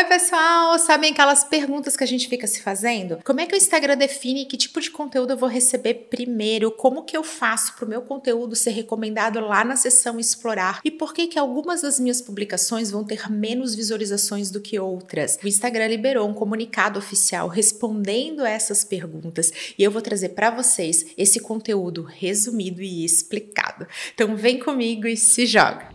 Oi, pessoal! Sabem aquelas perguntas que a gente fica se fazendo? Como é que o Instagram define que tipo de conteúdo eu vou receber primeiro? Como que eu faço para o meu conteúdo ser recomendado lá na seção Explorar? E por que que algumas das minhas publicações vão ter menos visualizações do que outras? O Instagram liberou um comunicado oficial respondendo essas perguntas e eu vou trazer para vocês esse conteúdo resumido e explicado. Então vem comigo e se joga!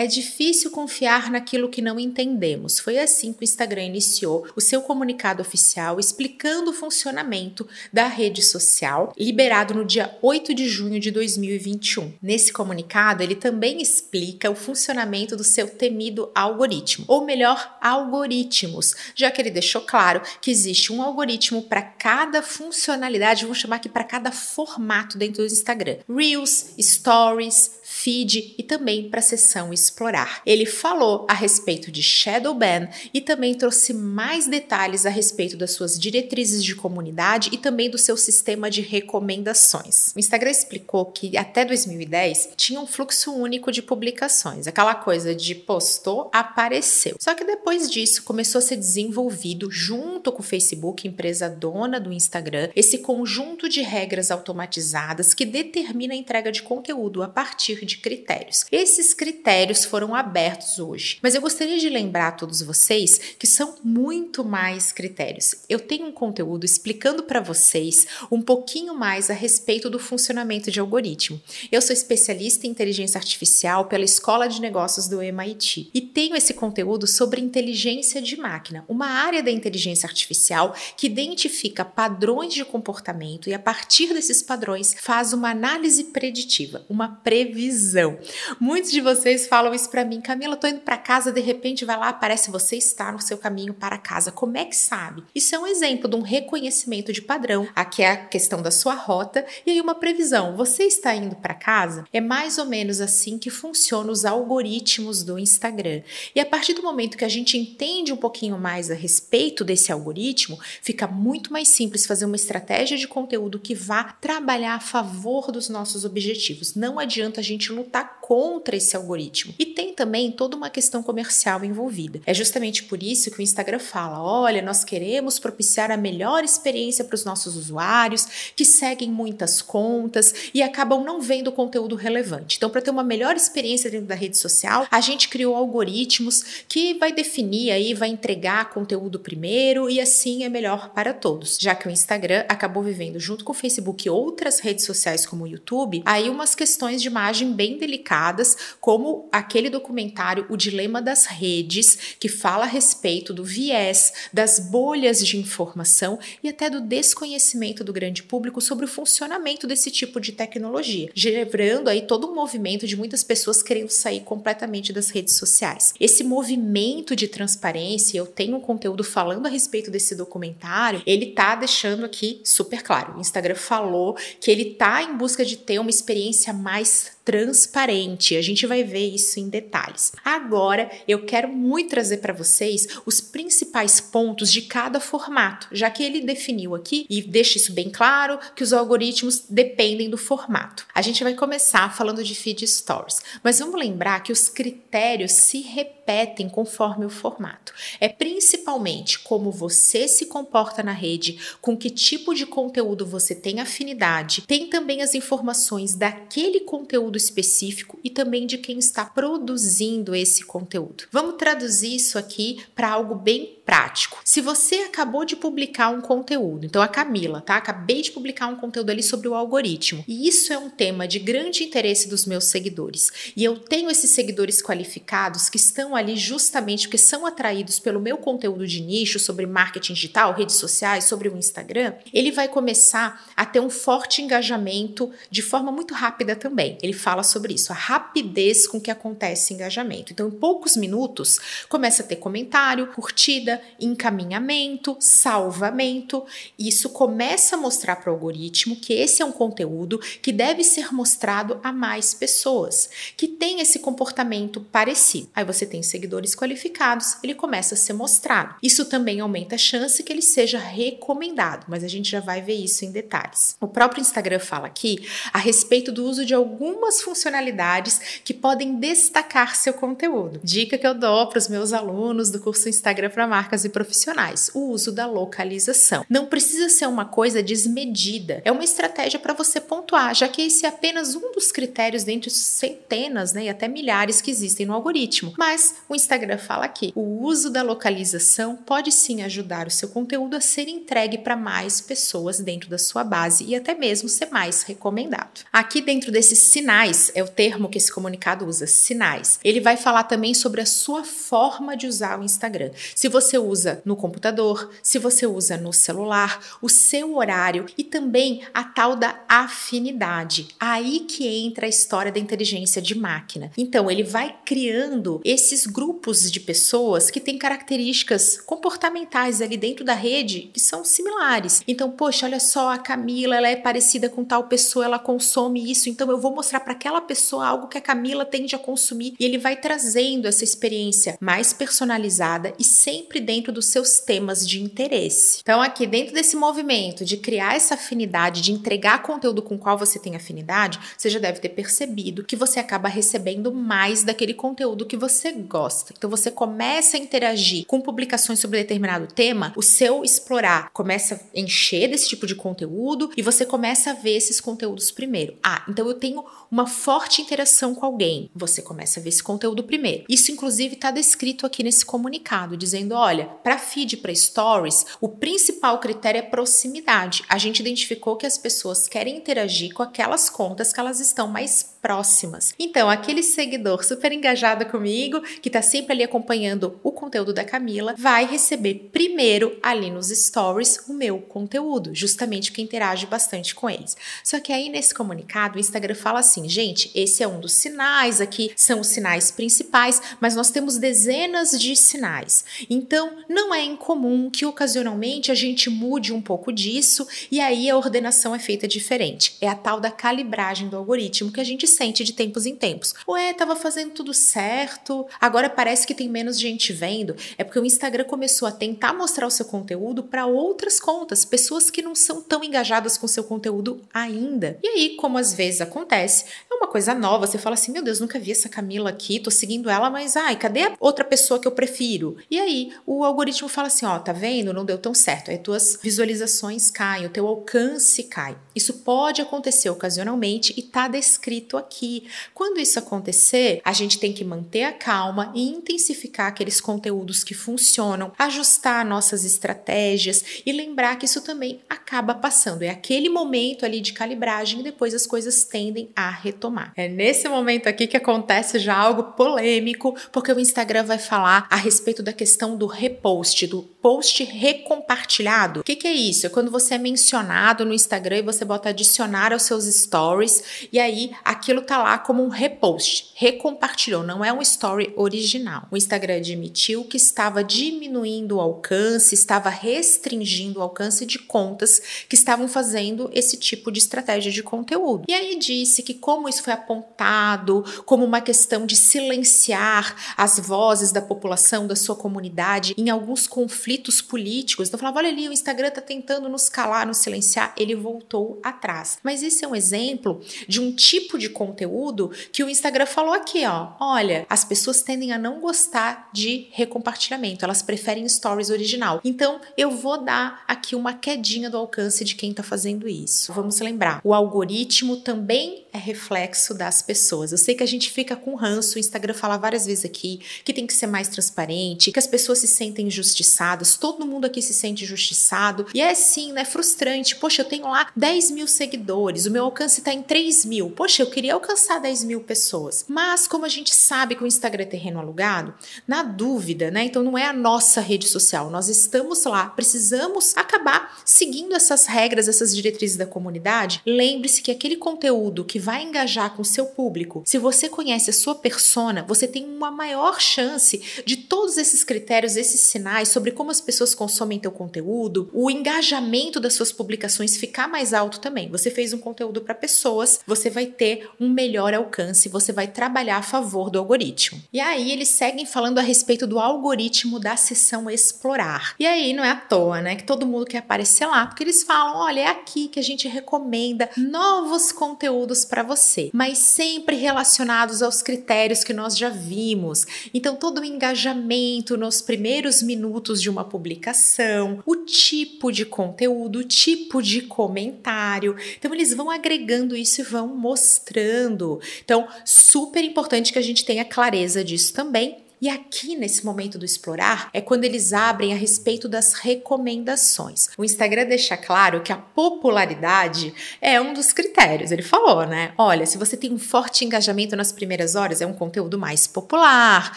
É difícil confiar naquilo que não entendemos. Foi assim que o Instagram iniciou o seu comunicado oficial explicando o funcionamento da rede social, liberado no dia 8 de junho de 2021. Nesse comunicado, ele também explica o funcionamento do seu temido algoritmo, ou melhor, algoritmos, já que ele deixou claro que existe um algoritmo para cada funcionalidade, vamos chamar aqui para cada formato dentro do Instagram: Reels, Stories, feed e também para a explorar. Ele falou a respeito de shadow ban e também trouxe mais detalhes a respeito das suas diretrizes de comunidade e também do seu sistema de recomendações. O Instagram explicou que até 2010 tinha um fluxo único de publicações, aquela coisa de postou, apareceu. Só que depois disso começou a ser desenvolvido junto com o Facebook, empresa dona do Instagram, esse conjunto de regras automatizadas que determina a entrega de conteúdo a partir de critérios. Esses critérios foram abertos hoje, mas eu gostaria de lembrar a todos vocês que são muito mais critérios. Eu tenho um conteúdo explicando para vocês um pouquinho mais a respeito do funcionamento de algoritmo. Eu sou especialista em inteligência artificial pela Escola de Negócios do MIT e tenho esse conteúdo sobre inteligência de máquina, uma área da inteligência artificial que identifica padrões de comportamento e a partir desses padrões faz uma análise preditiva, uma previsão visão. Muitos de vocês falam isso para mim, Camila, tô indo para casa, de repente vai lá, aparece você está no seu caminho para casa. Como é que sabe? Isso é um exemplo de um reconhecimento de padrão. Aqui é a questão da sua rota e aí uma previsão. Você está indo para casa? É mais ou menos assim que funcionam os algoritmos do Instagram. E a partir do momento que a gente entende um pouquinho mais a respeito desse algoritmo, fica muito mais simples fazer uma estratégia de conteúdo que vá trabalhar a favor dos nossos objetivos. Não adianta a gente lutar contra esse algoritmo. E tem também toda uma questão comercial envolvida. É justamente por isso que o Instagram fala: olha, nós queremos propiciar a melhor experiência para os nossos usuários que seguem muitas contas e acabam não vendo conteúdo relevante. Então, para ter uma melhor experiência dentro da rede social, a gente criou algoritmos que vai definir aí, vai entregar conteúdo primeiro e assim é melhor para todos. Já que o Instagram acabou vivendo junto com o Facebook e outras redes sociais como o YouTube, aí umas questões de imagem bem delicadas, como aquele documentário O Dilema das Redes, que fala a respeito do viés, das bolhas de informação e até do desconhecimento do grande público sobre o funcionamento desse tipo de tecnologia, gerando aí todo um movimento de muitas pessoas querendo sair completamente das redes sociais. Esse movimento de transparência, eu tenho um conteúdo falando a respeito desse documentário, ele tá deixando aqui super claro. O Instagram falou que ele tá em busca de ter uma experiência mais transparente. A gente vai ver isso em detalhes. Agora, eu quero muito trazer para vocês os principais pontos de cada formato, já que ele definiu aqui e deixa isso bem claro que os algoritmos dependem do formato. A gente vai começar falando de feed stories, mas vamos lembrar que os critérios se repetem conforme o formato. É principalmente como você se comporta na rede, com que tipo de conteúdo você tem afinidade, tem também as informações daquele conteúdo específico e também de quem está produzindo esse conteúdo. Vamos traduzir isso aqui para algo bem prático. Se você acabou de publicar um conteúdo, então a Camila, tá? Acabei de publicar um conteúdo ali sobre o algoritmo. E isso é um tema de grande interesse dos meus seguidores. E eu tenho esses seguidores qualificados que estão ali justamente porque são atraídos pelo meu conteúdo de nicho sobre marketing digital, redes sociais, sobre o Instagram. Ele vai começar a ter um forte engajamento de forma muito rápida também. Ele fala sobre isso, a rapidez com que acontece engajamento. Então, em poucos minutos, começa a ter comentário, curtida, encaminhamento, salvamento. Isso começa a mostrar para o algoritmo que esse é um conteúdo que deve ser mostrado a mais pessoas que têm esse comportamento parecido. Aí você tem seguidores qualificados, ele começa a ser mostrado. Isso também aumenta a chance que ele seja recomendado, mas a gente já vai ver isso em detalhes. O próprio Instagram fala aqui a respeito do uso de algumas funcionalidades que podem destacar seu conteúdo. Dica que eu dou para os meus alunos do curso Instagram para marcas e profissionais: o uso da localização. Não precisa ser uma coisa desmedida, é uma estratégia para você pontuar, já que esse é apenas um dos critérios dentre centenas né, e até milhares que existem no algoritmo. Mas o Instagram fala aqui: o uso da localização pode sim ajudar o seu conteúdo a ser entregue para mais pessoas dentro da sua base e até mesmo ser mais recomendado. Aqui dentro desses sinais, é o termo que esse comunicado usa, sinais. Ele vai falar também sobre a sua forma de usar o Instagram. Se você usa no computador, se você usa no celular, o seu horário e também a tal da afinidade. Aí que entra a história da inteligência de máquina. Então, ele vai criando esses grupos de pessoas que têm características comportamentais ali dentro da rede que são similares. Então, poxa, olha só, a Camila, ela é parecida com tal pessoa, ela consome isso, então eu vou mostrar para aquela pessoa algo que a Camila tende a consumir e ele vai trazendo essa experiência mais personalizada e sempre dentro dos seus temas de interesse. Então, aqui dentro desse movimento de criar essa afinidade, de entregar conteúdo com qual você tem afinidade, você já deve ter percebido que você acaba recebendo mais daquele conteúdo que você gosta. Então, você começa a interagir com publicações sobre determinado tema, o seu explorar começa a encher desse tipo de conteúdo e você começa a ver esses conteúdos primeiro. Ah, então eu tenho uma forte interação com alguém. Você começa a ver esse conteúdo primeiro. Isso, inclusive, está descrito aqui nesse comunicado, dizendo: olha, para feed, para stories, o principal critério é proximidade. A gente identificou que as pessoas querem interagir com aquelas contas que elas estão mais próximas. Então, aquele seguidor super engajado comigo, que está sempre ali acompanhando o conteúdo da Camila, vai receber primeiro ali nos stories o meu conteúdo, justamente porque interage bastante com eles. Só que aí nesse comunicado, o Instagram fala assim: gente, esse é um dos sinais aqui, são os sinais principais, mas nós temos dezenas de sinais. Então, não é incomum que ocasionalmente a gente mude um pouco disso e aí a ordenação é feita diferente. É a tal da calibragem do algoritmo que a gente sente de tempos em tempos. Ué, tava fazendo tudo certo, agora parece que tem menos gente vendo. É porque o Instagram começou a tentar mostrar o seu conteúdo para outras contas, pessoas que não são tão engajadas com o seu conteúdo ainda. E aí, como às vezes acontece, é uma coisa nova, você fala assim: meu Deus, nunca vi essa Camila aqui, tô seguindo ela, mas ai, cadê a outra pessoa que eu prefiro? E aí, o algoritmo fala assim: ó, tá vendo? Não deu tão certo. Aí tuas visualizações caem, o teu alcance cai. Isso pode acontecer ocasionalmente e tá descrito aqui. Quando isso acontecer, a gente tem que manter a calma e intensificar aqueles conteúdos que funcionam, ajustar nossas estratégias e lembrar que isso também acaba passando. É aquele momento ali de calibragem e depois as coisas tendem a retomar. É nesse momento aqui que acontece já algo polêmico, porque o Instagram vai falar a respeito da questão do repost, do post recompartilhado. O que, que é isso? É quando você é mencionado no Instagram e você bota adicionar aos seus stories e aí aquilo tá lá como um repost, recompartilhou, não é um story original. O Instagram admitiu que estava diminuindo o alcance, estava restringindo o alcance de contas que estavam fazendo esse tipo de estratégia de conteúdo. E aí disse que como isso foi apontado como uma questão de silenciar as vozes da população, da sua comunidade em alguns conflitos políticos, então falava, olha ali, o Instagram tá tentando nos calar, nos silenciar, ele voltou atrás. Mas esse é um exemplo de um tipo de conteúdo que o Instagram falou aqui, ó. Olha, as pessoas tendem a não gostar de recompartilhamento, elas preferem stories original. Então, eu vou dar aqui uma quedinha do alcance de quem tá fazendo isso. Vamos lembrar, o algoritmo também é reflexo das pessoas. Eu sei que a gente fica com ranço, o Instagram fala várias vezes aqui que tem que ser mais transparente, que as pessoas se sentem injustiçadas, todo mundo aqui se sente injustiçado. E é sim, né? Frustrante. Poxa, eu tenho lá 10 mil seguidores, o meu alcance tá em 3 mil. Poxa, eu queria alcançar 10 mil pessoas. Mas, como a gente sabe que o Instagram é terreno alugado, na dúvida, né? Então não é a nossa rede social, nós estamos lá, precisamos acabar seguindo essas regras, essas diretrizes da comunidade. Lembre-se que aquele conteúdo que vai engajar com o seu público, se você conhece a sua persona, você tem uma maior chance de todos esses critérios esses sinais sobre como as pessoas consomem teu conteúdo, o engajamento das suas publicações ficar mais alto também. Você fez um conteúdo para pessoas, você vai ter um melhor alcance, você vai trabalhar a favor do algoritmo. E aí eles seguem falando a respeito do algoritmo da seção explorar. E aí não é à toa, né, que todo mundo quer aparecer lá, porque eles falam, olha, é aqui que a gente recomenda novos conteúdos para você, mas sempre relacionados aos critérios que nós já vimos. Então todo o engajamento nos primeiros minutos de uma publicação, o tipo de conteúdo, o tipo de comentário. Então eles vão agregando isso e vão mostrando. Então, super importante que a gente tenha clareza disso também e aqui nesse momento do explorar é quando eles abrem a respeito das recomendações. O Instagram deixa claro que a popularidade é um dos critérios. Ele falou, né? Olha, se você tem um forte engajamento nas primeiras horas, é um conteúdo mais popular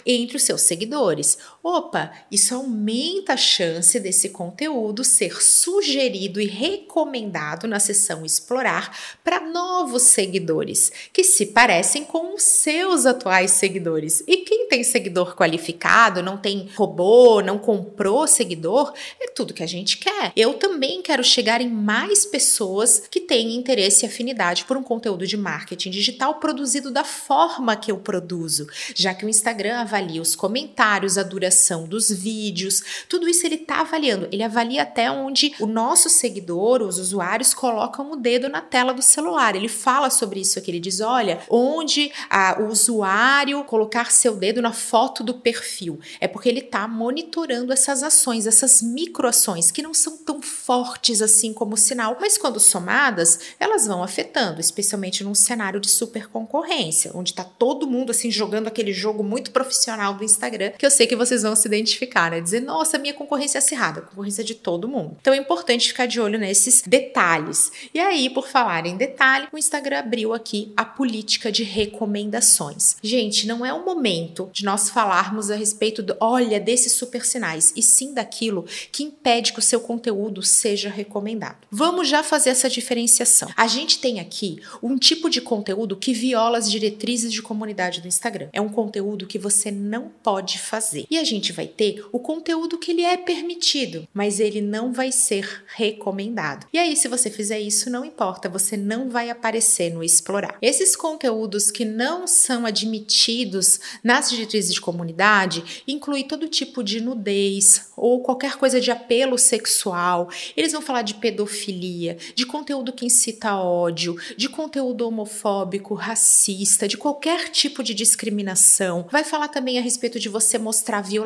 entre os seus seguidores. Opa, isso aumenta a chance desse conteúdo ser sugerido e recomendado na seção explorar para novos seguidores que se parecem com os seus atuais seguidores. E quem tem seguidor qualificado, não tem robô, não comprou seguidor, é tudo que a gente quer. Eu também quero chegar em mais pessoas que têm interesse e afinidade por um conteúdo de marketing digital produzido da forma que eu produzo, já que o Instagram avalia os comentários, a duração dos vídeos, tudo isso ele está avaliando. Ele avalia até onde o nosso seguidor, os usuários, colocam o dedo na tela do celular. Ele fala sobre isso aqui. Ele diz: olha, onde a, o usuário colocar seu dedo na foto do perfil. É porque ele está monitorando essas ações, essas microações, que não são tão fortes assim como o sinal, mas quando somadas, elas vão afetando, especialmente num cenário de super concorrência, onde está todo mundo assim jogando aquele jogo muito profissional do Instagram, que eu sei que vocês vão se identificar, né? Dizer, nossa, minha concorrência é acirrada, concorrência de todo mundo. Então é importante ficar de olho nesses detalhes. E aí, por falar em detalhe, o Instagram abriu aqui a política de recomendações. Gente, não é o momento de nós falar falarmos a respeito do, olha, desses super sinais, e sim daquilo que impede que o seu conteúdo seja recomendado. Vamos já fazer essa diferenciação. A gente tem aqui um tipo de conteúdo que viola as diretrizes de comunidade do Instagram. É um conteúdo que você não pode fazer. E a gente vai ter o conteúdo que ele é permitido, mas ele não vai ser recomendado. E aí, se você fizer isso, não importa, você não vai aparecer no explorar. Esses conteúdos que não são admitidos nas diretrizes de comunidade inclui todo tipo de nudez ou qualquer coisa de apelo sexual. Eles vão falar de pedofilia, de conteúdo que incita ódio, de conteúdo homofóbico, racista, de qualquer tipo de discriminação. Vai falar também a respeito de você mostrar violência,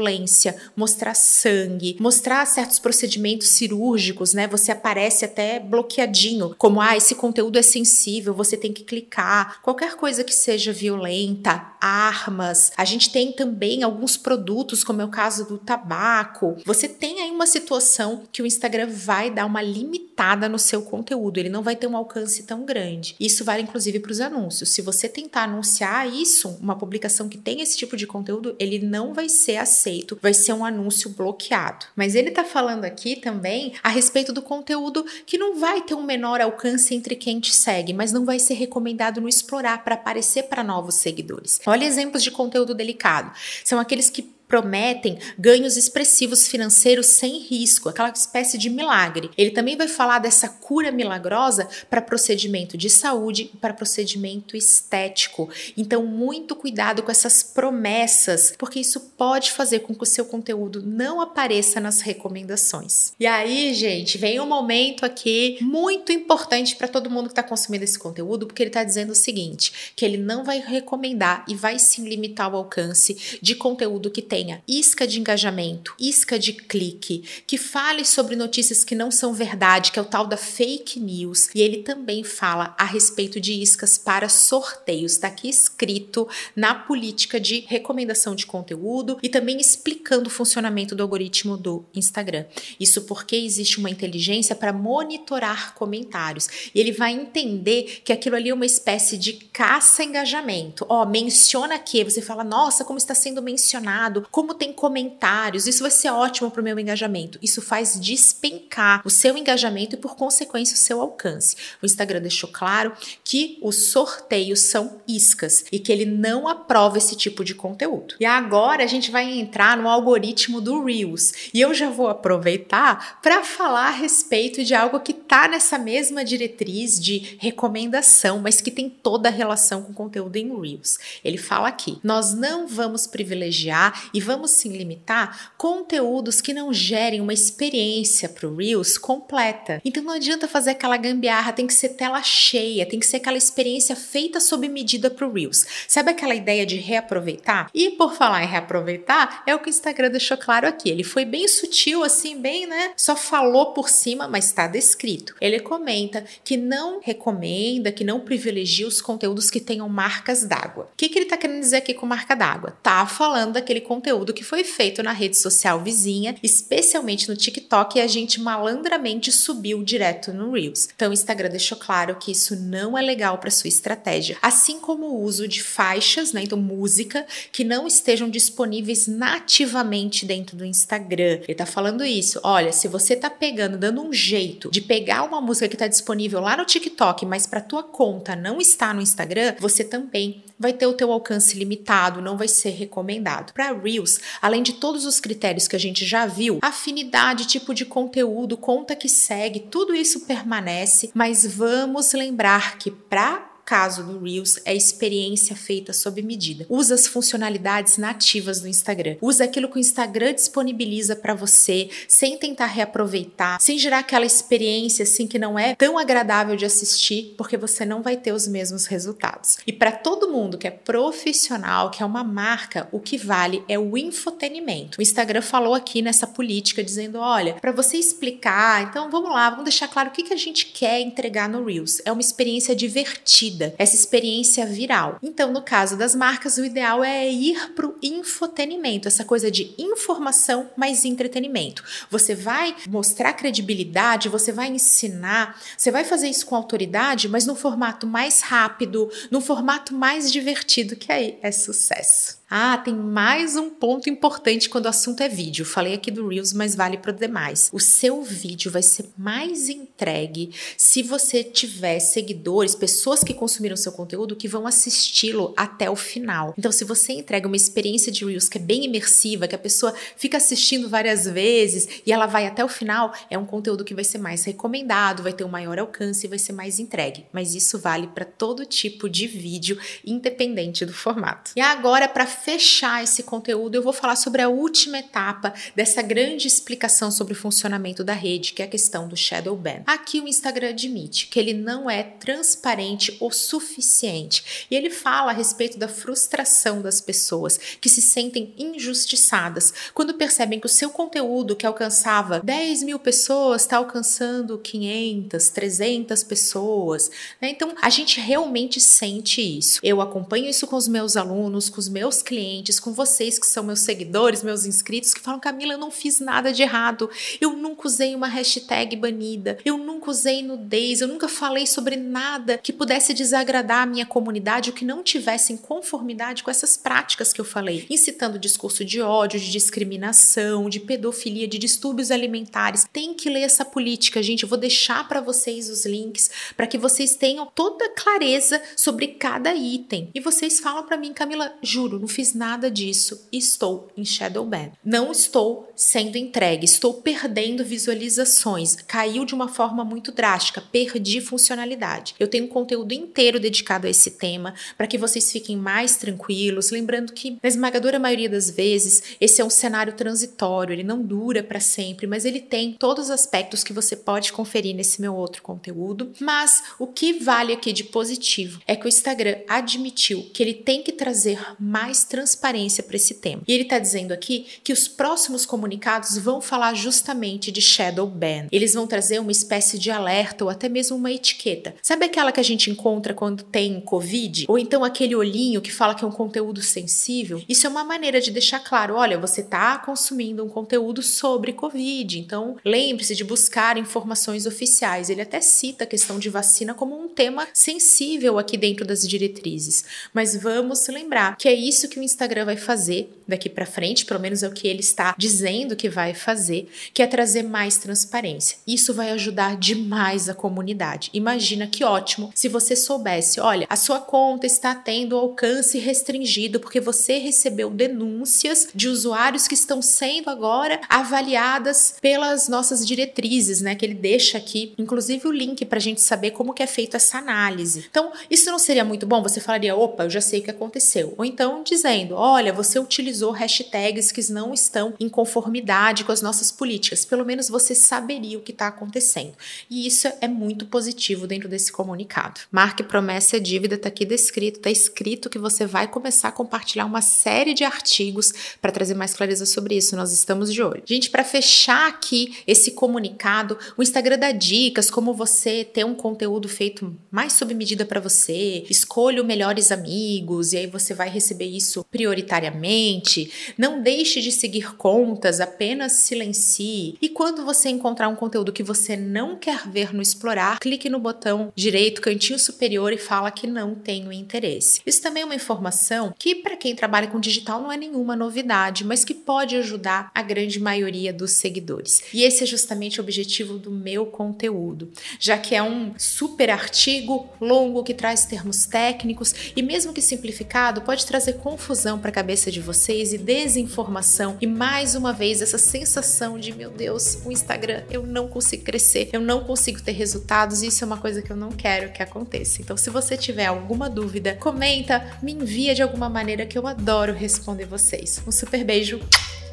mostrar sangue, mostrar certos procedimentos cirúrgicos, né? Você aparece até bloqueadinho, como ah, esse conteúdo é sensível, você tem que clicar. Qualquer coisa que seja violenta, armas. A gente tem também também alguns produtos, como é o caso do tabaco, você tem aí uma situação que o Instagram vai dar uma limitada no seu conteúdo, ele não vai ter um alcance tão grande. Isso vale inclusive para os anúncios. Se você tentar anunciar isso, uma publicação que tem esse tipo de conteúdo, ele não vai ser aceito, vai ser um anúncio bloqueado. Mas ele está falando aqui também a respeito do conteúdo que não vai ter um menor alcance entre quem te segue, mas não vai ser recomendado no explorar para aparecer para novos seguidores. Olha exemplos de conteúdo delicado. São aqueles que prometem ganhos expressivos financeiros sem risco, aquela espécie de milagre. Ele também vai falar dessa cura milagrosa para procedimento de saúde e para procedimento estético. Então, muito cuidado com essas promessas, porque isso pode fazer com que o seu conteúdo não apareça nas recomendações. E aí, gente, vem um momento aqui muito importante para todo mundo que está consumindo esse conteúdo, porque ele está dizendo o seguinte: que ele não vai recomendar e vai sim limitar o alcance de conteúdo que tem tenha isca de engajamento, isca de clique, que fale sobre notícias que não são verdade, que é o tal da fake news. E ele também fala a respeito de iscas para sorteios. Está aqui escrito na política de recomendação de conteúdo e também explicando o funcionamento do algoritmo do Instagram. Isso porque existe uma inteligência para monitorar comentários. E ele vai entender que aquilo ali é uma espécie de caça-engajamento. Ó, menciona que você fala, nossa, como está sendo mencionado como tem comentários, isso vai ser ótimo para o meu engajamento. Isso faz despencar o seu engajamento e, por consequência, o seu alcance. O Instagram deixou claro que os sorteios são iscas e que ele não aprova esse tipo de conteúdo. E agora a gente vai entrar no algoritmo do Reels e eu já vou aproveitar para falar a respeito de algo que está nessa mesma diretriz de recomendação, mas que tem toda a relação com conteúdo em Reels. Ele fala aqui: nós não vamos privilegiar e vamos sim limitar conteúdos que não gerem uma experiência para o Reels completa. Então não adianta fazer aquela gambiarra, tem que ser tela cheia, tem que ser aquela experiência feita sob medida para o Reels. Sabe aquela ideia de reaproveitar? E por falar em reaproveitar, é o que o Instagram deixou claro aqui. Ele foi bem sutil, assim, bem, né? Só falou por cima, mas está descrito. Ele comenta que não recomenda, que não privilegia os conteúdos que tenham marcas d'água. O que, que ele está querendo dizer aqui com marca d'água? Tá falando daquele conteúdo que foi feito na rede social vizinha, especialmente no TikTok, e a gente malandramente subiu direto no Reels. Então o Instagram deixou claro que isso não é legal para sua estratégia, assim como o uso de faixas, né, então música, que não estejam disponíveis nativamente dentro do Instagram. Ele tá falando isso. Olha, se você tá pegando, dando um jeito de pegar uma música que está disponível lá no TikTok, mas para tua conta não está no Instagram, você também vai ter o teu alcance limitado, não vai ser recomendado. Para Reels, além de todos os critérios que a gente já viu, afinidade, tipo de conteúdo, conta que segue, tudo isso permanece, mas vamos lembrar que para caso do Reels é experiência feita sob medida. Usa as funcionalidades nativas do Instagram. Usa aquilo que o Instagram disponibiliza para você, sem tentar reaproveitar, sem gerar aquela experiência assim que não é tão agradável de assistir, porque você não vai ter os mesmos resultados. E para todo mundo que é profissional, que é uma marca, o que vale é o infotenimento. O Instagram falou aqui nessa política dizendo, olha, para você explicar, então vamos lá, vamos deixar claro o que, que a gente quer entregar no Reels. É uma experiência divertida essa experiência viral. Então, no caso das marcas, o ideal é ir para o infotenimento, essa coisa de informação mais entretenimento. Você vai mostrar credibilidade, você vai ensinar, você vai fazer isso com autoridade, mas no formato mais rápido, no formato mais divertido, que aí é sucesso. Ah, tem mais um ponto importante quando o assunto é vídeo. Falei aqui do Reels, mas vale para demais. O seu vídeo vai ser mais entregue se você tiver seguidores, pessoas que consumiram seu conteúdo que vão assisti-lo até o final. Então, se você entrega uma experiência de Reels que é bem imersiva, que a pessoa fica assistindo várias vezes e ela vai até o final, é um conteúdo que vai ser mais recomendado, vai ter um maior alcance e vai ser mais entregue. Mas isso vale para todo tipo de vídeo, independente do formato. E agora, para fechar esse conteúdo, eu vou falar sobre a última etapa dessa grande explicação sobre o funcionamento da rede, que é a questão do shadow ban. Aqui o Instagram admite que ele não é transparente o suficiente e ele fala a respeito da frustração das pessoas que se sentem injustiçadas quando percebem que o seu conteúdo que alcançava 10 mil pessoas está alcançando 500, 300 pessoas. Né? Então a gente realmente sente isso. Eu acompanho isso com os meus alunos, com os meus clientes, com vocês que são meus seguidores, meus inscritos, que falam: Camila, eu não fiz nada de errado, eu nunca usei uma hashtag banida, eu nunca usei nudez, eu nunca falei sobre nada que pudesse desagradar a minha comunidade ou que não tivesse em conformidade com essas práticas que eu falei, incitando discurso de ódio, de discriminação, de pedofilia, de distúrbios alimentares. Tem que ler essa política, gente. Eu vou deixar para vocês os links para que vocês tenham toda clareza sobre cada item. E vocês falam para mim, Camila, juro, no fiz nada disso, estou em shadow ban. Não estou sendo entregue, estou perdendo visualizações. Caiu de uma forma muito drástica, perdi funcionalidade. Eu tenho um conteúdo inteiro dedicado a esse tema para que vocês fiquem mais tranquilos, lembrando que na esmagadora maioria das vezes esse é um cenário transitório, ele não dura para sempre, mas ele tem todos os aspectos que você pode conferir nesse meu outro conteúdo. Mas o que vale aqui de positivo é que o Instagram admitiu que ele tem que trazer mais transparência para esse tema. E ele está dizendo aqui que os próximos comunicados vão falar justamente de shadow ban. Eles vão trazer uma espécie de alerta ou até mesmo uma etiqueta. Sabe aquela que a gente encontra quando tem Covid? Ou então aquele olhinho que fala que é um conteúdo sensível? Isso é uma maneira de deixar claro: olha, você está consumindo um conteúdo sobre Covid, então lembre-se de buscar informações oficiais. Ele até cita a questão de vacina como um tema sensível aqui dentro das diretrizes. Mas vamos lembrar que é isso que que o Instagram vai fazer daqui para frente, pelo menos é o que ele está dizendo que vai fazer, que é trazer mais transparência. Isso vai ajudar demais a comunidade. Imagina que ótimo se você soubesse, olha, a sua conta está tendo alcance restringido porque você recebeu denúncias de usuários que estão sendo agora avaliadas pelas nossas diretrizes, né? Que ele deixa aqui, inclusive o link para a gente saber como que é feita essa análise. Então, isso não seria muito bom? Você falaria, opa, eu já sei o que aconteceu. Ou então dizendo, olha, você utilizou hashtags que não estão em conformidade com as nossas políticas. Pelo menos você saberia o que está acontecendo. E isso é muito positivo dentro desse comunicado. Marque promessa e dívida está aqui descrito, está escrito que você vai começar a compartilhar uma série de artigos para trazer mais clareza sobre isso. Nós estamos de olho. Gente, para fechar aqui esse comunicado, o Instagram dá dicas como você ter um conteúdo feito mais sob medida para você, escolha melhores amigos e aí você vai receber isso prioritariamente. Não deixe de seguir contas, apenas silencie. E quando você encontrar um conteúdo que você não quer ver no explorar, clique no botão direito, cantinho superior e fala que não tenho interesse. Isso também é uma informação que para quem trabalha com digital não é nenhuma novidade, mas que pode ajudar a grande maioria dos seguidores. E esse é justamente o objetivo do meu conteúdo, já que é um super artigo longo que traz termos técnicos e mesmo que simplificado, pode trazer confusão para a cabeça de vocês e desinformação e mais uma vez essa sensação de meu Deus, o Instagram eu não consigo crescer, eu não consigo ter resultados, isso é uma coisa que eu não quero que aconteça. Então, se você tiver alguma dúvida, comenta, me envia de alguma maneira que eu adoro responder vocês. Um super beijo,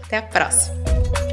até a próxima!